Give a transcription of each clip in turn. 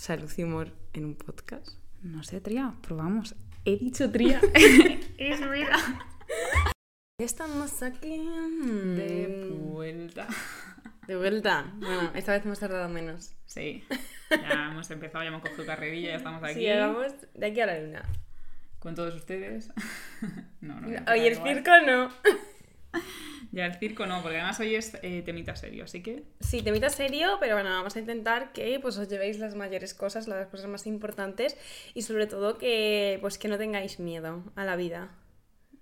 Salud y humor en un podcast. No sé, Tría, probamos. He dicho Tría. es vida. Estamos aquí De vuelta. de vuelta. Bueno, esta vez hemos tardado menos. Sí, ya hemos empezado, ya hemos cogido carrerilla, ya estamos aquí. Sí, hagamos de aquí a la luna. Con todos ustedes. no, no. Oye, el circo no. Ya el circo no, porque además hoy es eh, temita serio, así que. Sí, temita serio, pero bueno, vamos a intentar que pues, os llevéis las mayores cosas, las cosas más importantes y sobre todo que, pues, que no tengáis miedo a la vida.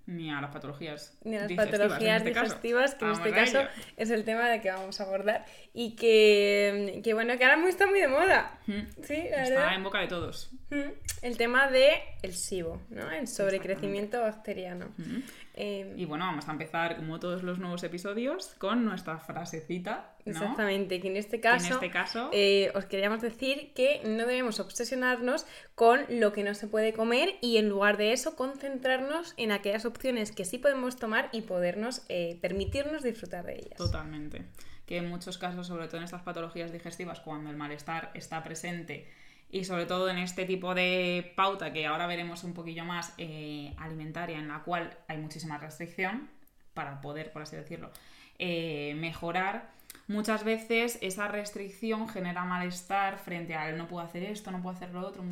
Ni a las patologías. Ni a las digestivas, patologías este caso. digestivas, que en Vamos este caso es el tema de que vamos a abordar y que, que bueno, que ahora muy- está muy de moda. Mm. Sí, la Está verdad. en boca de todos. Mm, El tema de el SIBO, ¿no? El sobrecrecimiento bacteriano. Mm. Eh, Y bueno, vamos a empezar, como todos los nuevos episodios, con nuestra frasecita, ¿no? Exactamente, que en este en caso, este caso- eh, os queríamos decir que no debemos obsesionarnos con lo que no se puede comer y en lugar de eso concentrarnos en aquellas opciones que sí podemos tomar y podernos eh, permitirnos disfrutar de ellas. Totalmente. Que en muchos casos, sobre todo en estas patologías digestivas, cuando el malestar está presente y sobre todo en este tipo de pauta que ahora veremos un poquillo más eh, alimentaria, en la cual hay muchísima restricción para poder, por así decirlo, eh, mejorar. Muchas veces esa restricción genera malestar frente al no puedo hacer esto, no puedo hacer lo otro.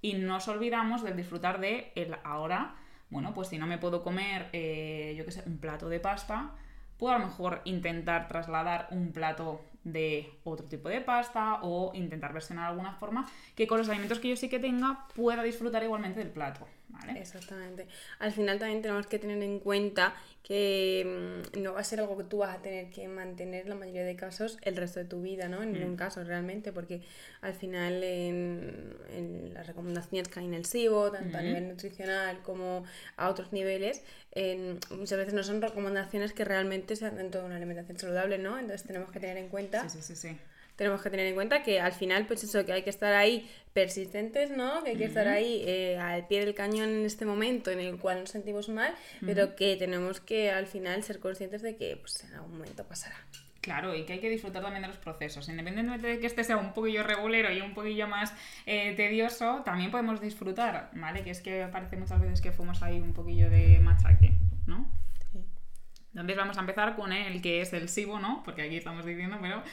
Y nos olvidamos del disfrutar de el ahora. Bueno, pues si no me puedo comer, eh, yo qué sé, un plato de pasta, puedo a lo mejor intentar trasladar un plato de otro tipo de pasta o intentar versionar alguna forma que con los alimentos que yo sí que tenga pueda disfrutar igualmente del plato, ¿vale? Exactamente. Al final también tenemos que tener en cuenta que mm, no va a ser algo que tú vas a tener que mantener en la mayoría de casos el resto de tu vida, ¿no? En ningún caso realmente, porque al final en, en las recomendaciones que hay en el SIBO, tanto a nivel nutricional como a otros niveles, en- muchas veces no son recomendaciones que realmente sean dentro de una alimentación saludable, ¿no? Entonces tenemos que tener en cuenta Sí, sí, sí, sí. Tenemos que tener en cuenta que al final, pues eso, que hay que estar ahí persistentes, ¿no? Que hay que estar ahí eh, al pie del cañón en este momento en el cual nos sentimos mal, pero que tenemos que al final ser conscientes de que pues en algún momento pasará. Claro, y que hay que disfrutar también de los procesos. Independientemente de que este sea un poquillo regulero y un poquillo más eh, tedioso, también podemos disfrutar, ¿vale? Que es que parece muchas veces que fuimos ahí un poquillo de machaque, ¿no? Sí. Entonces vamos a empezar con el que es el SIBO, ¿no? Porque aquí estamos diciendo, pero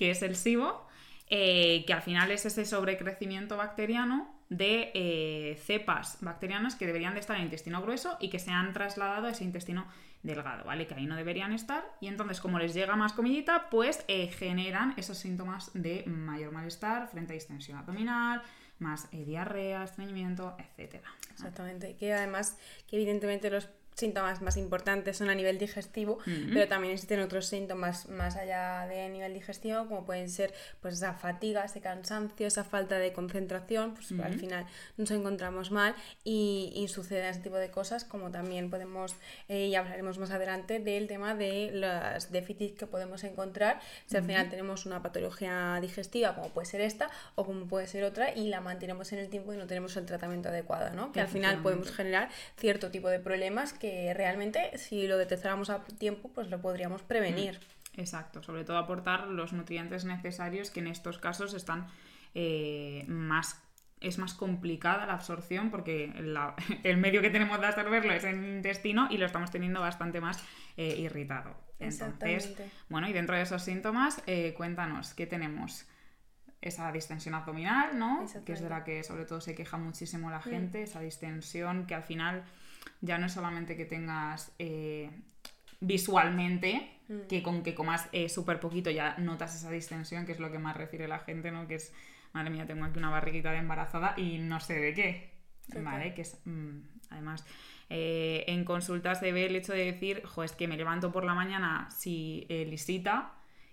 que es el SIBO, eh, que al final es ese sobrecrecimiento bacteriano de eh, cepas bacterianas que deberían de estar en el intestino grueso y que se han trasladado a ese intestino delgado, ¿vale? Que ahí no deberían estar. Y entonces, como les llega más comidita, pues eh, generan esos síntomas de mayor malestar frente a distensión abdominal, más eh, diarrea, estreñimiento, etcétera. Exactamente. Que además, que evidentemente los síntomas más importantes son a nivel digestivo, Ujú. pero también existen otros síntomas más allá de nivel digestivo, como pueden ser pues esa fatiga, ese cansancio, esa falta de concentración, pues al final nos encontramos mal y, y suceden ese tipo de cosas, como también podemos, eh, y hablaremos más adelante del tema de los déficits que podemos encontrar si al final tenemos una patología digestiva, como puede ser esta o como puede ser otra, y la mantenemos en el tiempo y no tenemos el tratamiento adecuado, ¿no? Que al final podemos generar cierto tipo de problemas que realmente si lo detectáramos a tiempo pues lo podríamos prevenir. Exacto, sobre todo aportar los nutrientes necesarios que en estos casos están eh, más es más complicada la absorción porque la- el medio que tenemos de absorberlo es el intestino y lo estamos teniendo bastante más eh, irritado. Entonces, Exactamente. bueno, y dentro de esos síntomas, eh, cuéntanos, ¿qué tenemos? Esa distensión abdominal, ¿no? Que es de la que sobre todo se queja muchísimo la gente, esa distensión que al final ya no es solamente que tengas eh, visualmente, que con que comas eh, súper poquito ya notas esa distensión, que es lo que más refiere la gente, ¿no? Que es, madre mía, tengo aquí una barriguita de embarazada y no sé de qué. ¿vale? Que es, mm, además, eh, en consultas se ve el hecho de decir, jo, es que me levanto por la mañana si eh, lisita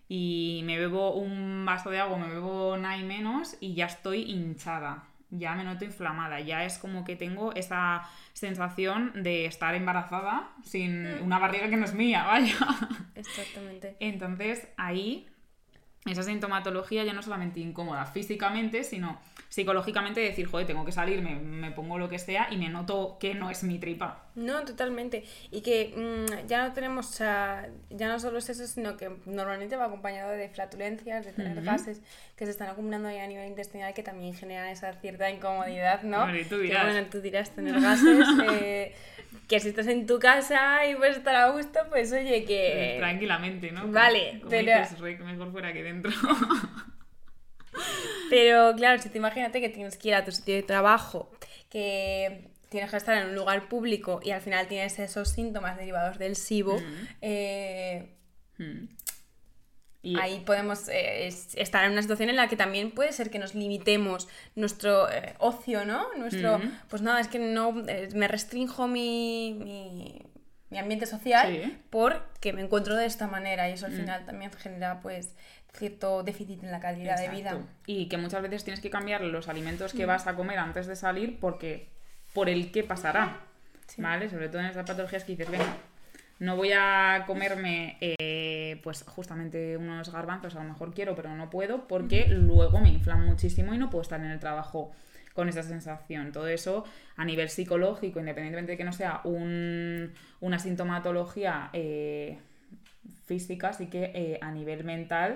y me bebo un vaso de agua, me bebo nada y menos y ya estoy hinchada, ya me noto inflamada, ya es como que tengo esa sensación de estar embarazada sin mm. una barriga que no es mía, vaya. Exactamente. Entonces ahí esa sintomatología ya no solamente incómoda físicamente, sino psicológicamente decir, joder, tengo que salir, me, pongo lo que sea y me noto que no es mi tripa. No, totalmente. Y que mm, ya no tenemos, ya no solo es eso, sino que normalmente va acompañado de flatulencias, de tener gases que se están acumulando ahí a nivel intestinal que también generan esa cierta incomodidad, ¿no? Bueno, tú dirás. Que, bueno, tú dirás tener gases. Eh, que si estás en tu casa y puedes estar a gusto, pues oye, que... Tranquilamente, ¿no? Vale, pero... mejor fuera que dentro. pero claro, si te imagínate que tienes que ir a tu sitio de trabajo, que tienes que estar en un lugar público y al final tienes esos síntomas derivados del SIBO, mm. eh, mm. Ahí podemos eh, estar en una situación en la que también puede ser que nos limitemos nuestro eh, ocio, ¿no? Nuestro, pues nada, es que no eh, me restrinjo mi, mi, ambiente social porque me encuentro de esta manera y eso al mm. final también genera pues cierto déficit en la calidad de vida. Y que muchas veces tienes que cambiar los alimentos que mm. vas a comer antes de salir porque por el qué pasará. ¿Vale? Sobre todo en esas patologías que dices, venga, no voy a comerme eh, pues justamente unos garbanzos, a lo mejor quiero, pero no puedo, porque luego me inflan muchísimo y no puedo estar en el trabajo con esa sensación. Todo eso a nivel psicológico, independientemente de que no sea una sintomatología eh, física, sí que eh, a nivel mental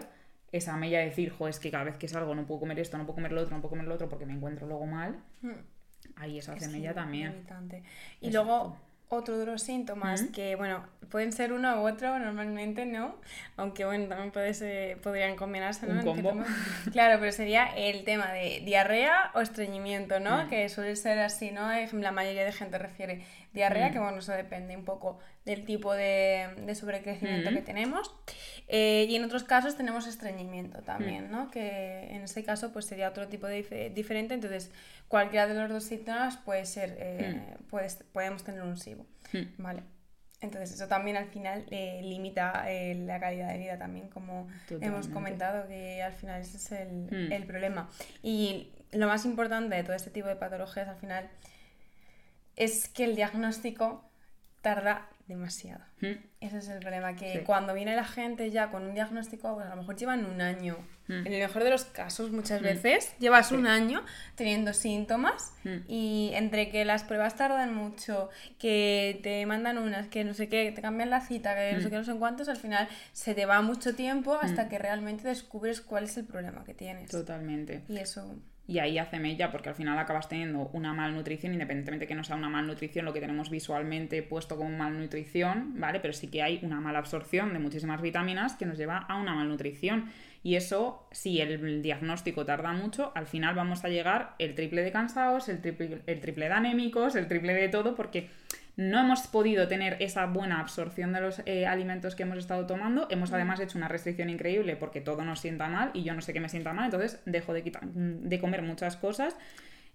esa mella de decir, jo, es que cada vez que salgo no puedo comer esto, no puedo comer lo otro, no puedo comer lo otro porque me encuentro luego mal. Hmm. Ahí esa semilla también. Y luego otro de los síntomas que, bueno, pueden ser uno u otro, normalmente no, aunque bueno, también puede podrían combinarse, ¿no? Claro, pero sería el tema de diarrea o estreñimiento, ¿no? Mm. Que suele ser así, ¿no? La mayoría de gente refiere diarrea, mm. que bueno, eso depende un poco del tipo de, de sobrecrecimiento mm. que tenemos. Eh, y en otros casos tenemos estreñimiento también, ¿no? Que en ese caso pues sería otro tipo de diferente, entonces cualquiera de los dos síntomas puede ser, eh, podemos tener un SIBO, ¿vale? Entonces eso también al final eh, limita eh, la calidad de vida también, como hemos comentado, que al final ese es el, el, problema. Y lo más importante de todo este tipo de patologías al final es que el diagnóstico tarda demasiado. Hmm. Ese es el problema, que cuando viene la gente ya con un diagnóstico, pues a lo mejor llevan un año. Hmm. En el mejor de los casos, muchas hmm. veces, llevas un año teniendo síntomas y entre que las pruebas tardan mucho, que te mandan unas, que no sé qué, te cambian la cita, que no sé qué, no sé cuántos, al final se te va mucho tiempo hasta que realmente descubres cuál es el problema que tienes. Totalmente. Y eso y ahí hace mella porque al final acabas teniendo una malnutrición, independientemente que no sea una malnutrición lo que tenemos visualmente puesto como malnutrición, ¿vale? Pero sí que hay una mala absorción de muchísimas vitaminas que nos lleva a una malnutrición. Y eso, si el diagnóstico tarda mucho, al final vamos a llegar el triple de cansados, el triple, el triple de anémicos, el triple de todo, porque no hemos podido tener esa buena absorción de los eh, alimentos que hemos estado tomando. Hemos además hecho una restricción increíble porque todo nos sienta mal y yo no sé qué me sienta mal, entonces dejo de, quitar, de comer muchas cosas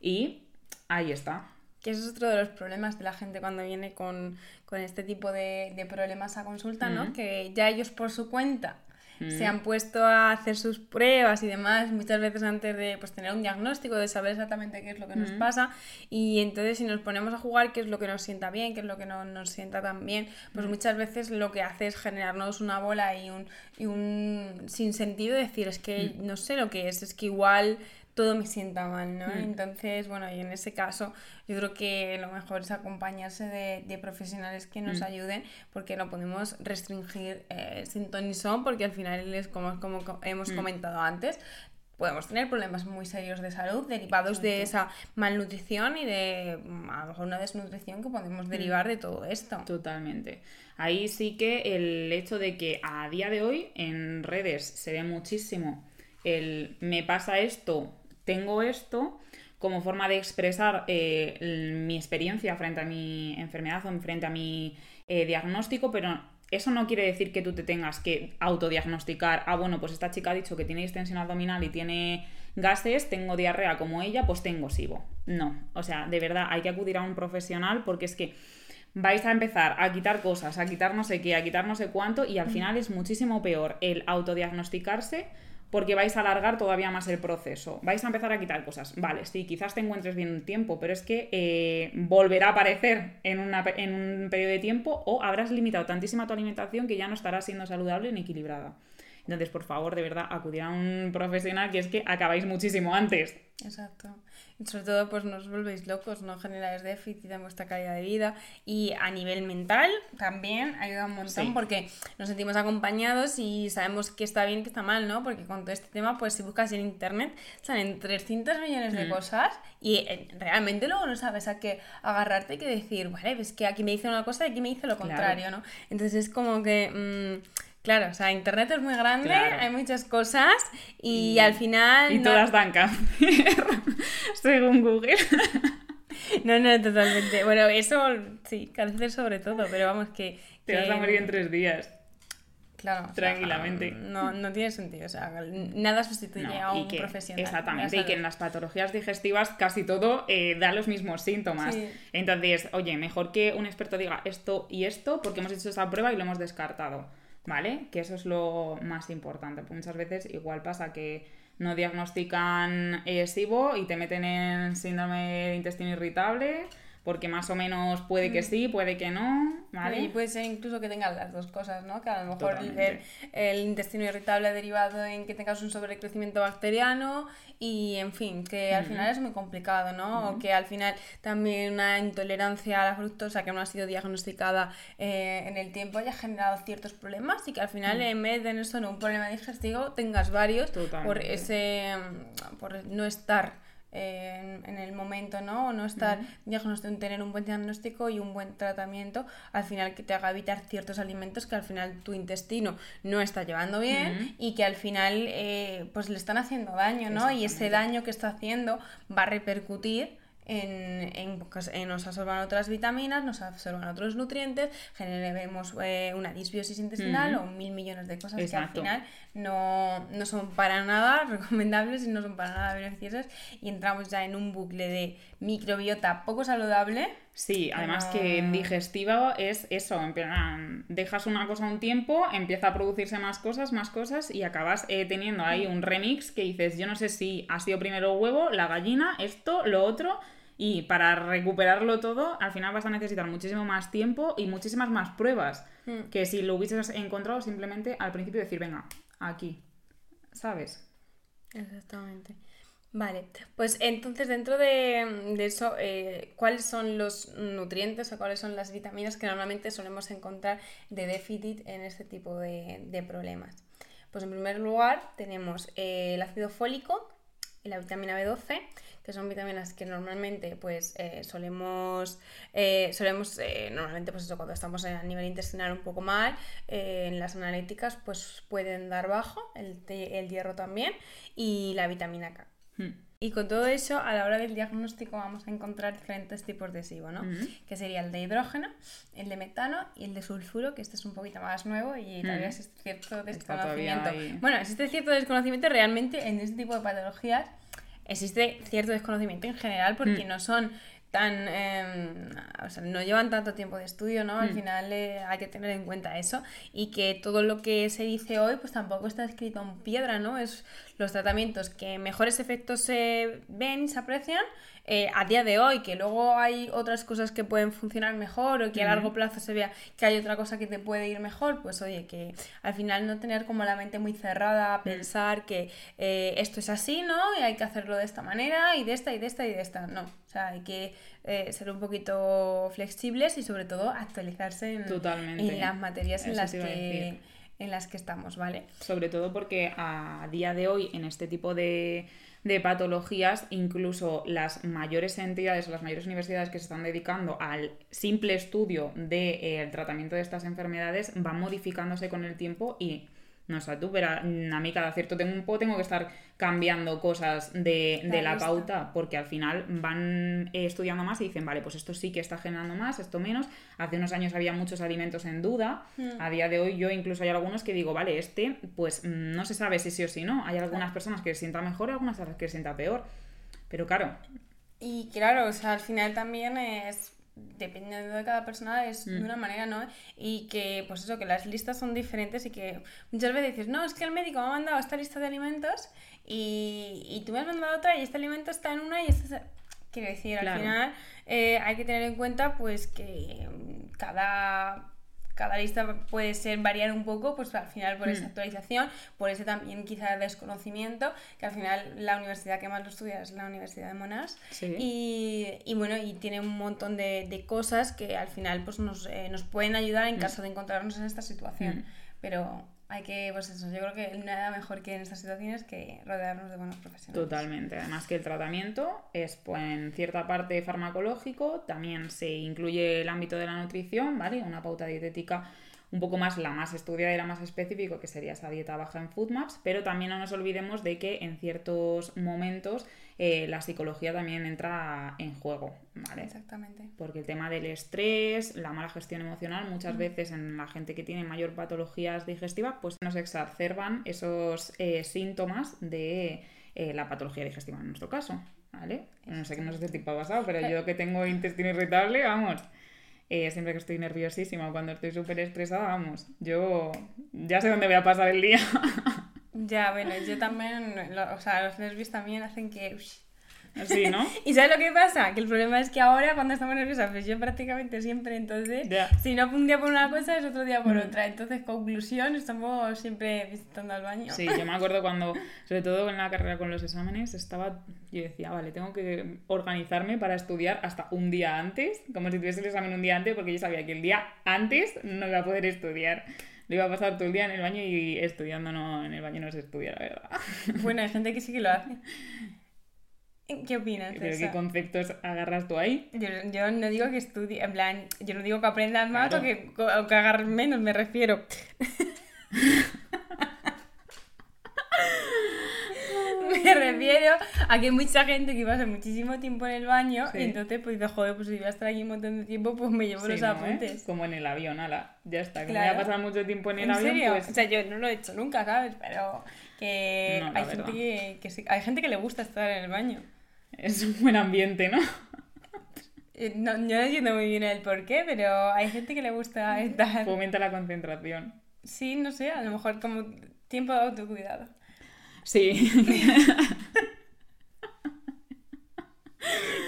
y ahí está. Que eso es otro de los problemas de la gente cuando viene con, este tipo de, problemas a consulta, ¿no? Que ya ellos por su cuenta se han puesto a hacer sus pruebas y demás, muchas veces antes de pues, tener un diagnóstico, de saber exactamente qué es lo que nos pasa. Y entonces si nos ponemos a jugar qué es lo que nos sienta bien, qué es lo que no nos sienta tan bien, pues muchas veces lo que hace es generarnos una bola y un, y un sinsentido, decir, es que no sé lo que es, es que igual todo me sienta mal, ¿no? Entonces, bueno, y en ese caso yo creo que lo mejor es acompañarse de, profesionales que nos ayuden porque no podemos restringir eh, sin son porque al final es como, como hemos comentado antes, podemos tener problemas muy serios de salud derivados de esa malnutrición y de mm, a lo mejor una desnutrición que podemos derivar de todo esto. Totalmente. Ahí sí que el hecho de que a día de hoy en redes se ve muchísimo el me pasa esto tengo esto como forma de expresar eh, mi experiencia frente a mi enfermedad o frente a mi eh, diagnóstico, pero eso no quiere decir que tú te tengas que autodiagnosticar, ah, bueno, pues esta chica ha dicho que tiene distensión abdominal y tiene gases, tengo diarrea como ella, pues tengo SIBO. No, o sea, de verdad hay que acudir a un profesional porque es que vais a empezar a quitar cosas, a quitar no sé qué, a quitar no sé cuánto, y al final es muchísimo peor el autodiagnosticarse porque vais a alargar todavía más el proceso. Vais a empezar a quitar cosas. Vale, sí, quizás te encuentres bien un tiempo, pero es que eh, volverá a aparecer en, una, en un periodo de tiempo o habrás limitado tantísima tu alimentación que ya no estará siendo saludable ni equilibrada. Entonces, por favor, de verdad, acudir a un profesional que es que acabáis muchísimo antes. Exacto. Sobre todo, pues no os volvéis locos, no generáis déficit en vuestra calidad de vida. Y a nivel mental también ayuda un montón porque nos sentimos acompañados y sabemos que está bien, que está mal, ¿no? Porque con todo este tema, pues si buscas en internet, salen 300 millones de mm. cosas y eh, realmente luego no sabes a qué agarrarte y qué decir, vale, pues que aquí me dice una cosa y aquí me dice lo contrario, ¿no? Entonces es como que... Mm, Claro, o sea, Internet es muy grande, hay muchas cosas y, al final... Y todas dan cáncer, según Google. No, no, totalmente. Bueno, eso sí, cáncer sobre todo, pero vamos que... Te vas a morir en tres días. Claro. Tranquilamente. no, no, tiene sentido. O sea, nada sustituye a un profesional. Exactamente. Y que en las patologías digestivas casi todo eh, da los mismos síntomas. Entonces, oye, mejor que un experto diga esto y esto porque hemos hecho esa prueba y lo hemos descartado. ¿Vale? Que eso es lo más importante. Muchas veces igual pasa que no diagnostican eh, y te meten en síndrome de intestino irritable porque más o menos puede que mm. sí, puede que no, ¿vale? Y puede ser incluso que tengas las dos cosas, ¿no? Que a lo mejor el, intestino irritable ha derivado en que tengas un sobrecrecimiento bacteriano y, en fin, que al final es muy complicado, ¿no? O que al final también una intolerancia a la fructosa que no ha sido diagnosticada eh, en el tiempo haya generado ciertos problemas y que al final en vez de tener solo un problema digestivo tengas varios por ese por no estar en, el momento, ¿no? O no estar uh tener un buen diagnóstico y un buen tratamiento, al final que te haga evitar ciertos alimentos que al final tu intestino no está llevando bien y que al final eh, pues le están haciendo daño, ¿no? Y ese daño que está haciendo va a repercutir en, en, pues, nos absorban otras vitaminas, nos absorban otros nutrientes, generemos eh, una disbiosis intestinal o mil millones de cosas que al final no, no, son para nada recomendables y no son para nada beneficiosas y entramos ya en un bucle de microbiota poco saludable. Sí, además que en digestivo es eso, en plan, dejas una cosa un tiempo, empieza a producirse más cosas, más cosas y acabas eh, teniendo ahí un remix que dices, yo no sé si ha sido primero huevo, la gallina, esto, lo otro, y para recuperarlo todo, al final vas a necesitar muchísimo más tiempo y muchísimas más pruebas hmm. que si lo hubieses encontrado simplemente al principio decir, venga, aquí, ¿sabes? Exactamente. Vale, pues entonces dentro de, eso, eh, ¿cuáles son los nutrientes o cuáles son las vitaminas que normalmente solemos encontrar de déficit en este tipo de, problemas? Pues en primer lugar tenemos eh, el ácido fólico y la vitamina B12, que son vitaminas que normalmente pues eh, solemos, eh, solemos eh, normalmente pues eso, cuando estamos a nivel intestinal un poco mal, en las analíticas pues pueden dar bajo, el, el hierro también y la vitamina K. Hmm. Y con todo eso, a la hora del diagnóstico vamos a encontrar diferentes tipos de SIBO, ¿no? Hmm. Que sería el de hidrógeno, el de metano y el de sulfuro, que este es un poquito más nuevo y todavía hmm. existe cierto desconocimiento. Bueno, existe cierto desconocimiento realmente en este tipo de patologías existe cierto desconocimiento en general porque mm. no son tan em, o sea, no llevan tanto tiempo de estudio, ¿no? Al mm. final eh, hay que tener en cuenta eso y que todo lo que se dice hoy pues tampoco está escrito en piedra, ¿no? Es los tratamientos que mejores efectos se ven y se aprecian eh, a día de hoy, que luego hay otras cosas que pueden funcionar mejor o que a largo plazo se vea que hay otra cosa que te puede ir mejor, pues oye, que al final no tener como la mente muy cerrada, pensar que eh, esto es así, ¿no? Y hay que hacerlo de esta manera y de esta y de esta y de esta, no. O sea, hay que eh, ser un poquito flexibles y sobre todo actualizarse en, en las materias en las que en las que estamos, ¿vale? Sobre todo porque a día de hoy en este tipo de de patologías, incluso las mayores entidades o las mayores universidades que se están dedicando al simple estudio del de, tratamiento de estas enfermedades van modificándose con el tiempo y no sé tú, pero a mí cada cierto tiempo tengo que estar cambiando cosas de, la pauta porque al final van eh, estudiando más y dicen, vale, pues esto sí que está generando más, esto menos. Hace unos años había muchos alimentos en duda. Hmm. A día de hoy yo incluso hay algunos que digo, vale, este pues no se sabe si sí o si no. Hay algunas personas que se sienta mejor y algunas que se sienta peor. Pero claro. Y claro, o sea, al final también es dependiendo de cada persona es de Mm. una manera, ¿no? Y que, pues eso, que las listas son diferentes y que muchas veces dices, no, es que el médico me ha mandado esta lista de alimentos y, y tú me has mandado otra y este alimento está en una y este... está-". Quiero decir, Claro. al final eh, hay que tener en cuenta pues que cada... Cada lista puede ser variar un poco, pues al final por esa Mm. actualización, por ese también quizá desconocimiento, que al final la universidad que más lo estudia es la Universidad de Monash, Sí. y, y bueno, y tiene un montón de, de cosas que al final pues nos, eh, nos pueden ayudar en caso de encontrarnos en esta situación. Mm. Pero hay que, pues eso, yo creo que nada mejor que en estas situaciones que rodearnos de buenos profesionales. Totalmente. Además que el tratamiento es pues, en cierta parte farmacológico, también se incluye el ámbito de la nutrición, ¿vale? Una pauta dietética un poco más la más estudiada y la más específica, que sería esa dieta baja en Foodmaps, pero también no nos olvidemos de que en ciertos momentos eh, la psicología también entra en juego, ¿vale? Exactamente. Porque el tema del estrés, la mala gestión emocional, muchas veces en la gente que tiene mayor patologías digestivas, pues nos exacerban esos eh, síntomas de eh, la patología digestiva en nuestro caso, ¿vale? No sé qué no sé qué tipo ha pasado, pero yo que tengo intestino irritable, vamos, eh, siempre que estoy nerviosísima o cuando estoy súper estresada, vamos, yo ya sé dónde voy a pasar el día. Ya, bueno, yo también, lo- o sea, los nervios también hacen que... ush. Así, ¿no? ¿Y sabes lo que pasa? Que el problema es que ahora cuando estamos nerviosas, pues yo prácticamente siempre, entonces, Ya. si no un día por una cosa, es otro día por Mm. otra. Entonces, conclusión, estamos siempre visitando al baño. Sí, yo me acuerdo cuando, sobre todo en la carrera con los exámenes, estaba, yo decía, vale, tengo que organizarme para estudiar hasta un día antes, como si tuviese el examen un día antes, porque yo sabía que el día antes no iba a poder estudiar. Lo iba a pasar todo el día en el baño y estudiando no, en el baño no se estudia, la verdad. Bueno, hay gente que sí que lo hace. ¿Qué opinas? de Pero eso? qué conceptos agarras tú ahí. Yo, yo no digo que estudie, en plan, yo no digo que aprendas más Claro. o que, o que agarres menos, me refiero. me refiero a que mucha gente que pasa muchísimo tiempo en el baño Sí. y entonces pues dice, joder, pues si voy a estar aquí un montón de tiempo, pues me llevo Sí, los ¿no, eh? apuntes. Como en el avión, ala, ya está. Que Claro. voy a pasar mucho tiempo en el ¿En avión, serio? pues... O sea, yo no lo he hecho nunca, ¿sabes? Pero que No, hay gente que, que sí- hay gente que le gusta estar en el baño. Es un buen ambiente, ¿no? Eh, No, yo no entiendo muy bien el por qué, pero hay gente que le gusta estar... Fomenta la concentración. Sí, no sé, a lo mejor como tiempo de autocuidado. Sí.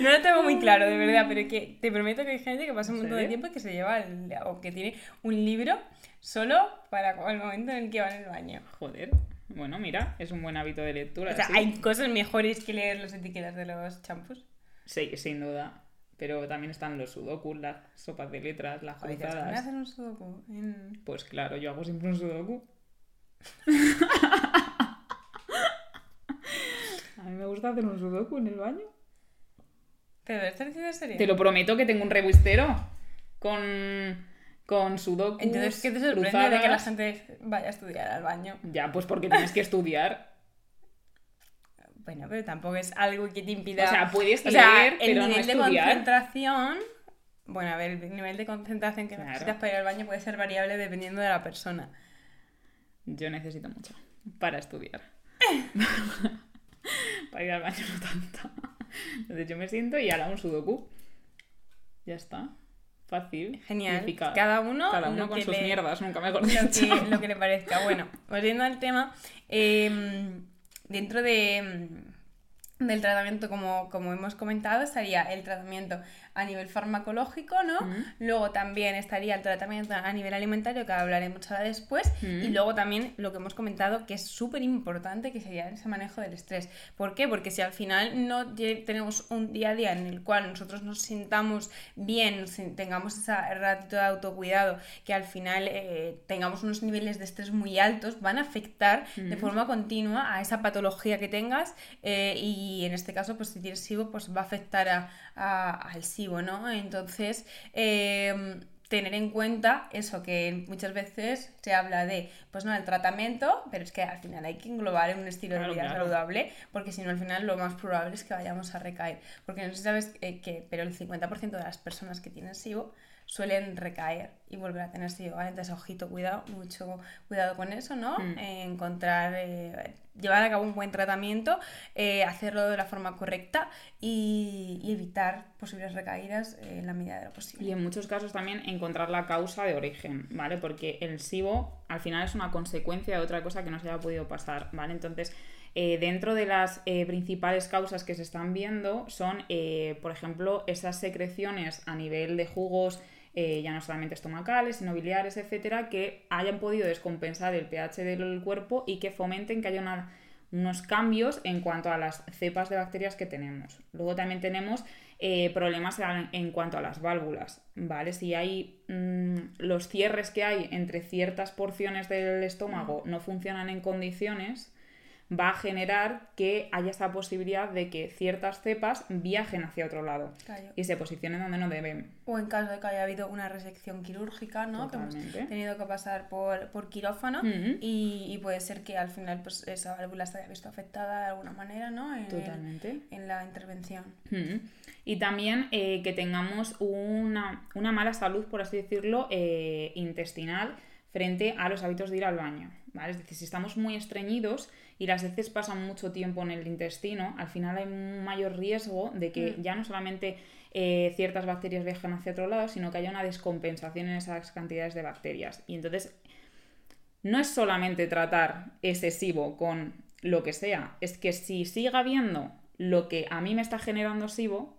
No lo tengo muy claro, de verdad, pero que te prometo que hay gente que pasa un ¿En montón de tiempo y que se lleva el- o que tiene un libro solo para el momento en el que va en el baño. Joder. Bueno, mira, es un buen hábito de lectura. O sea, sí. hay cosas mejores que leer las etiquetas de los champús. Sí, sin duda. Pero también están los sudokus, las sopas de letras, las Joder, ¿te vas a poner a cruzadas. hacer un sudoku? En- Pues claro, yo hago siempre un sudoku. A mí me gusta hacer un sudoku en el baño. ¿Pero lo estás diciendo en serio? Te lo prometo que tengo un revistero con, con sudokus. Entonces, ¿qué te sorprende de que la gente vaya a estudiar al baño? Ya, pues porque tienes que estudiar. Bueno, pero tampoco es algo que te impida... O sea, puedes O sea, leer, el pero no nivel de estudiar. concentración... Bueno, a ver, el nivel de concentración que Claro. necesitas para ir al baño puede ser variable dependiendo de la persona. Yo necesito mucho para estudiar. para ir al baño no tanto. Entonces yo me siento y hará un sudoku. Ya está. Fácil. Genial. eficaz. Cada uno, Cada uno lo con sus le- mierdas, nunca mejor lo dicho. que, lo que le parezca. Bueno, volviendo al tema, eh, dentro de, mm, del tratamiento, como, como hemos comentado, estaría el tratamiento a nivel farmacológico, ¿no? Ujú. Luego también estaría el tratamiento a nivel alimentario, que hablaremos ahora después. Ujú. Y luego también lo que hemos comentado, que es súper importante, que sería ese manejo del estrés. ¿Por qué? Porque si al final no tenemos un día a día en el cual nosotros nos sintamos bien, tengamos ese ratito de autocuidado, que al final eh, tengamos unos niveles de estrés muy altos, van a afectar de Ujú. forma continua a esa patología que tengas eh, y en este caso, pues si tienes SIBO, pues va a afectar a- a- al SIBO, ¿no? Entonces, eh, tener en cuenta eso que muchas veces se habla de, pues no, el tratamiento, pero es que al final hay que englobar en un estilo Claro, de vida claro. saludable, porque si no al final lo más probable es que vayamos a recaer. Porque no sé si sabes eh, que, pero el 50% de las personas que tienen SIBO suelen recaer y volver a tener SIBO, ¿vale? Entonces, ojito, cuidado, mucho cuidado con eso, ¿no? Mm. Eh, encontrar, eh, llevar a cabo un buen tratamiento, eh, hacerlo de la forma correcta y, y evitar posibles recaídas en la medida de lo posible. Y en muchos casos también encontrar la causa de origen, ¿vale? Porque el SIBO al final es una consecuencia de otra cosa que no se haya podido pasar, ¿vale? Entonces, eh, dentro de las eh, principales causas que se están viendo son, eh, por ejemplo, esas secreciones a nivel de jugos, eh, ya no solamente estomacales, sino biliares, etcétera, que hayan podido descompensar el pH del cuerpo y que fomenten que haya una- unos cambios en cuanto a las cepas de bacterias que tenemos. Luego también tenemos eh, problemas en, en cuanto a las válvulas, ¿vale? Si hay mm, los cierres que hay entre ciertas porciones del estómago no funcionan en condiciones, va a generar que haya esa posibilidad de que ciertas cepas viajen hacia otro lado y se posicionen donde no deben. O en caso de que haya habido una resección quirúrgica, ¿no? Que hemos tenido que pasar por, por quirófano y, y puede ser que al final pues, esa válvula se haya visto afectada de alguna manera, ¿no? En, Totalmente. en la intervención. Y también eh, que tengamos una, una mala salud, por así decirlo, eh, intestinal frente a los hábitos de ir al baño. ¿vale? Es decir, si estamos muy estreñidos y las heces pasan mucho tiempo en el intestino, al final hay un mayor riesgo de que Mm. ya no solamente eh, ciertas bacterias viajen hacia otro lado, sino que haya una descompensación en esas cantidades de bacterias. Y entonces no es solamente tratar ese SIBO con lo que sea, es que si sigue habiendo lo que a mí me está generando SIBO,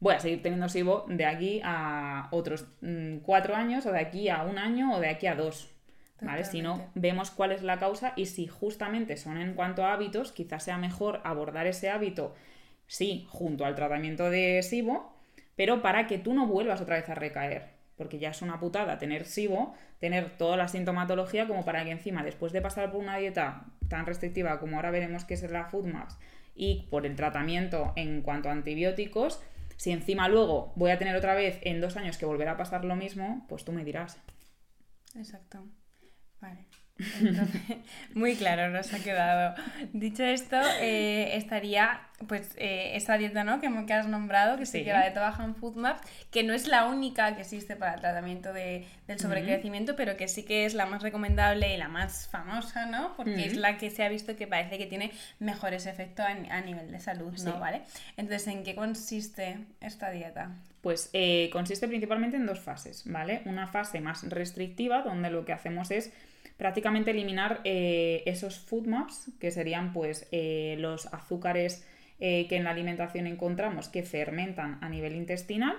voy a seguir teniendo SIBO de aquí a otros mm, cuatro años, o de aquí a un año, o de aquí a dos. ¿Vale? Si no, vemos cuál es la causa y si justamente son en cuanto a hábitos, quizás sea mejor abordar ese hábito, sí, junto al tratamiento de SIBO, pero para que tú no vuelvas otra vez a recaer. Porque ya es una putada tener SIBO, tener toda la sintomatología, como para que encima, después de pasar por una dieta tan restrictiva como ahora veremos que es la FoodMaps, y por el tratamiento en cuanto a antibióticos, si encima luego voy a tener otra vez en dos años que volver a pasar lo mismo, pues tú me dirás. Exacto. Vale. Entonces, muy claro nos ha quedado. Dicho esto, eh, estaría pues eh, esa dieta ¿no? que, que has nombrado, que sí, que la de Tabajan Food Maps, que no es la única que existe para el tratamiento de- del sobrecrecimiento, pero que sí que es la más recomendable y la más famosa, ¿no? Porque es la que se ha visto que parece que tiene mejores efectos a nivel de salud, ¿no? Sí. ¿Vale? Entonces, ¿en qué consiste esta dieta? Pues eh, consiste principalmente en dos fases, ¿vale? Una fase más restrictiva, donde lo que hacemos es prácticamente eliminar eh, esos food maps, que serían pues eh, los azúcares eh, que en la alimentación encontramos que fermentan a nivel intestinal,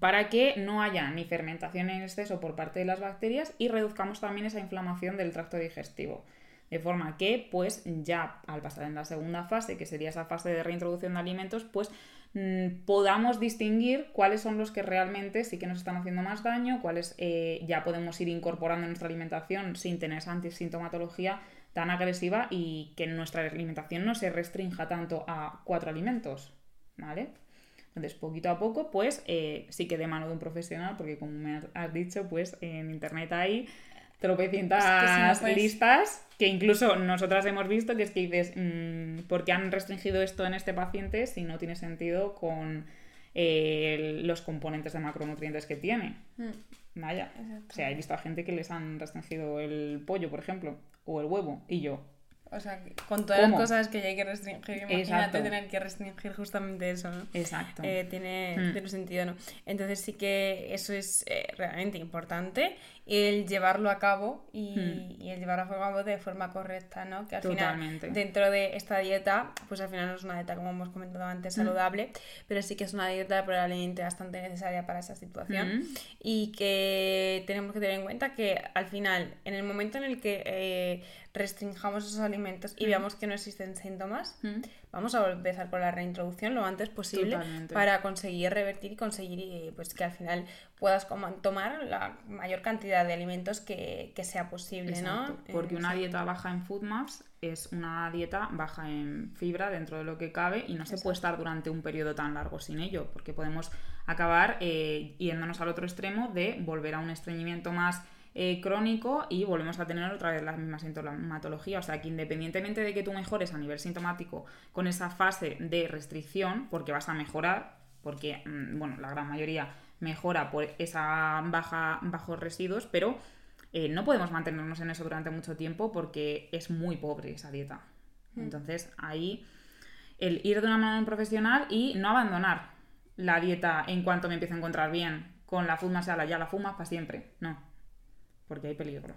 para que no haya ni fermentación en exceso por parte de las bacterias y reduzcamos también esa inflamación del tracto digestivo. De forma que, pues ya al pasar en la segunda fase, que sería esa fase de reintroducción de alimentos, pues mm, podamos distinguir cuáles son los que realmente sí que nos están haciendo más daño, cuáles eh, ya podemos ir incorporando en nuestra alimentación sin tener esa antisintomatología tan agresiva y que nuestra alimentación no se restrinja tanto a cuatro alimentos, ¿vale? Entonces, poquito a poco, pues eh, sí que de mano de un profesional, porque como me has- has dicho, pues en internet hay tropecientas Es que si no, listas que incluso nosotras hemos visto que es que dices, mm, ¿por qué han restringido esto en este paciente si no tiene sentido con eh, los componentes de macronutrientes que tiene? Vaya, Exacto. o sea, he visto a gente que les han restringido el pollo, por ejemplo, o el huevo, y yo, O sea, con todas ¿Cómo? las cosas que ya hay que restringir, imagínate Exacto. tener que restringir justamente eso, ¿no? exacto. Eh, tiene, Mm. tiene sentido, ¿no? Entonces sí que eso es eh, realmente importante, el llevarlo a cabo y, Mm. y el llevarlo a cabo de forma correcta, ¿no? Que al Totalmente. final, dentro de esta dieta, pues al final no es una dieta, como hemos comentado antes, Mm. saludable, pero sí que es una dieta probablemente bastante necesaria para esa situación Mm. y que tenemos que tener en cuenta que al final, en el momento en el que eh, restringamos esos alimentos y veamos que no existen síntomas. Vamos a empezar con la reintroducción lo antes posible Totalmente. para conseguir revertir y conseguir eh, pues que al final puedas tomar la mayor cantidad de alimentos que, que sea posible, Exacto, ¿no? Porque Eh, una sí. dieta baja en FoodMaps es una dieta baja en fibra dentro de lo que cabe y no se puede estar durante un periodo tan largo sin ello, porque podemos acabar eh, yéndonos al otro extremo de volver a un estreñimiento más eh, crónico y volvemos a tener otra vez la misma sintomatología. O sea que independientemente de que tú mejores a nivel sintomático con esa fase de restricción, porque vas a mejorar, porque, mm, bueno, la gran mayoría mejora por esa baja, bajos residuos, pero eh, no podemos mantenernos en eso durante mucho tiempo porque es muy pobre esa dieta. Mm. Entonces, ahí el ir de una mano profesional y no abandonar la dieta en cuanto me empiezo a encontrar bien con la sala, ya la fumas para siempre. No, porque hay peligro.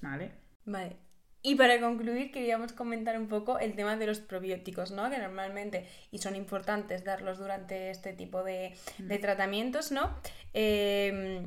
¿Vale? Vale. Y para concluir, queríamos comentar un poco el tema de los probióticos, ¿no? Que normalmente, y son importantes darlos durante este tipo de, de tratamientos, ¿no? Eh,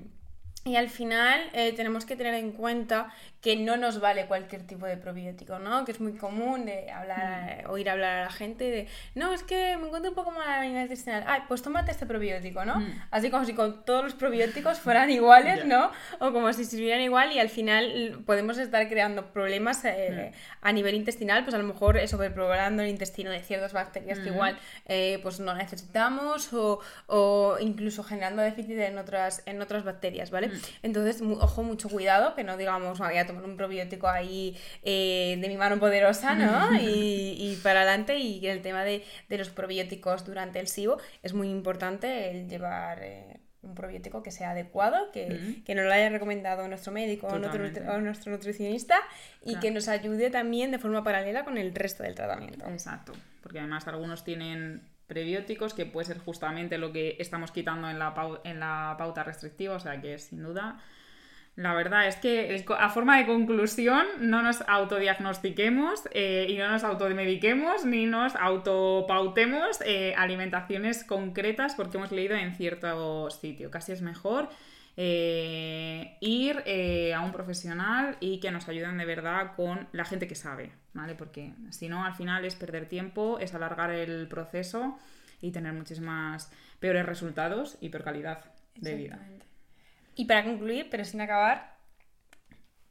y al final eh, tenemos que tener en cuenta que no nos vale cualquier tipo de probiótico, ¿no? Que es muy común de hablar, mm. oír hablar a la gente de, no, es que me encuentro un poco mal a nivel intestinal, ay, pues tómate este probiótico, ¿no? Mm. Así como si con todos los probióticos fueran iguales, ¿no? O como si sirvieran igual y al final podemos estar creando problemas eh, mm. a nivel intestinal, pues a lo mejor sobrepoblando el intestino de ciertas bacterias que igual eh, pues no necesitamos o, o, incluso generando déficit en otras, en otras bacterias, ¿vale? Entonces, ojo, mucho cuidado, que no digamos, voy a tomar un probiótico ahí eh, de mi mano poderosa, ¿no? y, y, para adelante. Y el tema de, de, los probióticos durante el SIBO es muy importante el llevar. Eh, un probiótico que sea adecuado, que, que, nos lo haya recomendado nuestro médico o nuestro, nuestro, nutricionista y que nos ayude también de forma paralela con el resto del tratamiento. Exacto, porque además algunos tienen prebióticos, que puede ser justamente lo que estamos quitando en la, en la pauta restrictiva, o sea que sin duda. La verdad es que a forma de conclusión no nos autodiagnostiquemos eh, y no nos automediquemos ni nos autopautemos eh, alimentaciones concretas porque hemos leído en cierto sitio. Casi es mejor eh, ir a un profesional y que nos ayuden de verdad con la gente que sabe. ¿vale? Porque si no, al final es perder tiempo, es alargar el proceso y tener muchísimas peores resultados y peor calidad de vida. Y para concluir, pero sin acabar,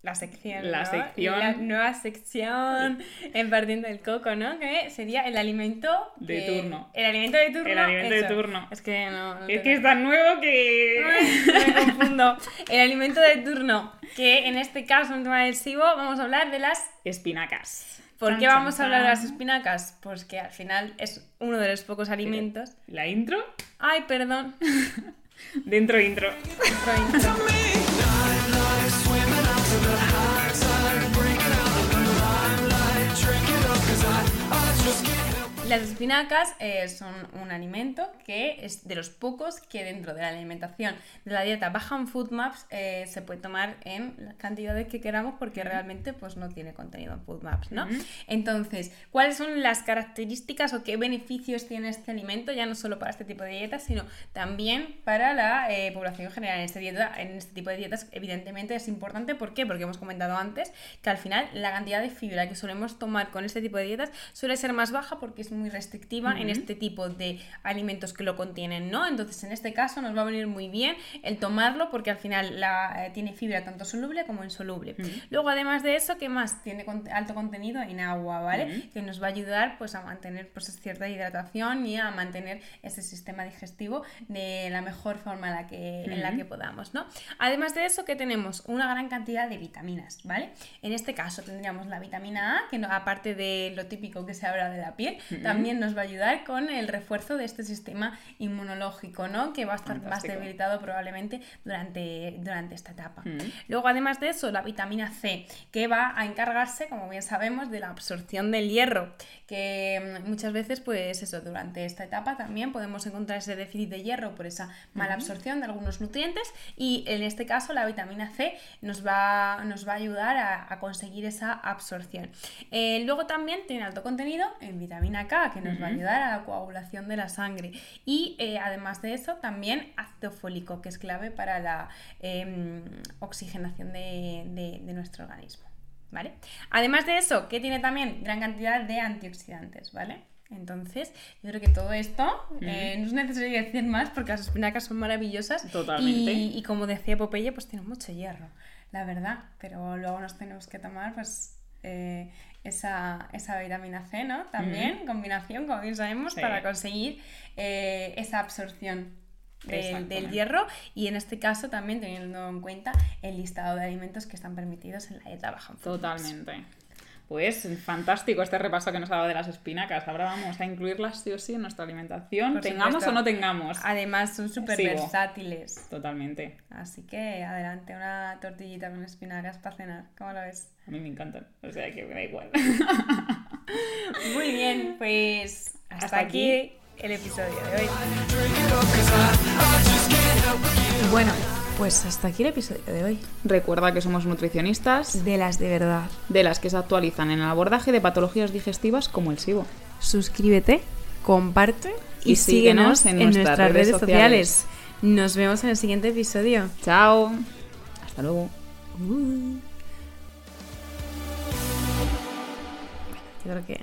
la sección. La sección. La nueva sección en Partiendo del Coco, ¿no? Que sería el alimento. De turno. El alimento de turno. El alimento de turno. Es que no. es que es tan nuevo que. me confundo. El alimento de turno. Que en este caso, en tema del SIBO, vamos a hablar de las espinacas. ¿Por qué vamos a hablar de las espinacas? Pues que al final es uno de los pocos alimentos. ¿La intro? Ay, perdón. Dentro intro. Dentro intro. Las espinacas eh, son un alimento que es de los pocos que dentro de la alimentación de la dieta baja en food maps eh, se puede tomar en las cantidades que queramos porque realmente pues no tiene contenido en food maps, ¿no? Entonces, ¿cuáles son las características o qué beneficios tiene este alimento ya no solo para este tipo de dietas, sino también para la eh, población general? En este, dieta, en este tipo de dietas evidentemente es importante, ¿por qué? Porque hemos comentado antes que al final la cantidad de fibra que solemos tomar con este tipo de dietas suele ser más baja porque es muy restrictiva en este tipo de alimentos que lo contienen, ¿no? Entonces, en este caso nos va a venir muy bien el tomarlo porque al final la, eh, tiene fibra tanto soluble como insoluble. Luego, además de eso, ¿qué más? Tiene alto contenido en agua, ¿vale? Que nos va a ayudar pues a mantener pues cierta hidratación y a mantener ese sistema digestivo de la mejor forma en la que, en la que podamos, ¿no? Además de eso, que tenemos una gran cantidad de vitaminas, ¿vale? En este caso tendríamos la vitamina A, que no, aparte de lo típico que se habla de la piel, también nos va a ayudar con el refuerzo de este sistema inmunológico, ¿no? Que va a estar más debilitado probablemente durante, durante esta etapa. Luego, además de eso, la vitamina C, que va a encargarse, como bien sabemos, de la absorción del hierro, que mm, muchas veces, pues eso, durante esta etapa también podemos encontrar ese déficit de hierro por esa mala absorción de algunos nutrientes y en este caso la vitamina C nos va, nos va a ayudar a, conseguir esa absorción. Eh, luego también tiene alto contenido en vitamina K, que nos va a ayudar a la coagulación de la sangre. Y eh, además de eso, también ácido fólico, que es clave para la em, oxigenación de, nuestro organismo. ¿Vale? Además de eso, que tiene también gran cantidad de antioxidantes, ¿vale? Entonces, yo creo que todo esto eh, no es necesario decir más porque las espinacas son maravillosas. Totalmente. Y, como decía Popeye, pues tienen mucho hierro, la verdad. Pero luego nos tenemos que tomar, pues, eh, esa, esa, vitamina C, ¿no? También, combinación, como bien sabemos, para conseguir eh, esa absorción del, hierro y en este caso también teniendo en cuenta el listado de alimentos que están permitidos en la dieta baja. Totalmente. Pues fantástico este repaso que nos ha dado de las espinacas. Ahora vamos a incluirlas sí o sí en nuestra alimentación, Por tengamos supuesto. o no tengamos. Además son súper versátiles. Totalmente. Así que adelante, una tortillita con espinacas para cenar. ¿Cómo lo ves? A mí me encantan. O sea que me da igual. Muy bien, pues hasta, Hasta aquí, aquí. el episodio de hoy. Bueno, pues hasta aquí el episodio de hoy. Recuerda que somos nutricionistas De las de verdad. de las que se actualizan en el abordaje de patologías digestivas como el SIBO. Suscríbete, comparte y, Y síguenos síguenos en en, nuestras nuestras redes redes sociales. Nos vemos en el siguiente episodio. Chao. Hasta luego. Yo creo que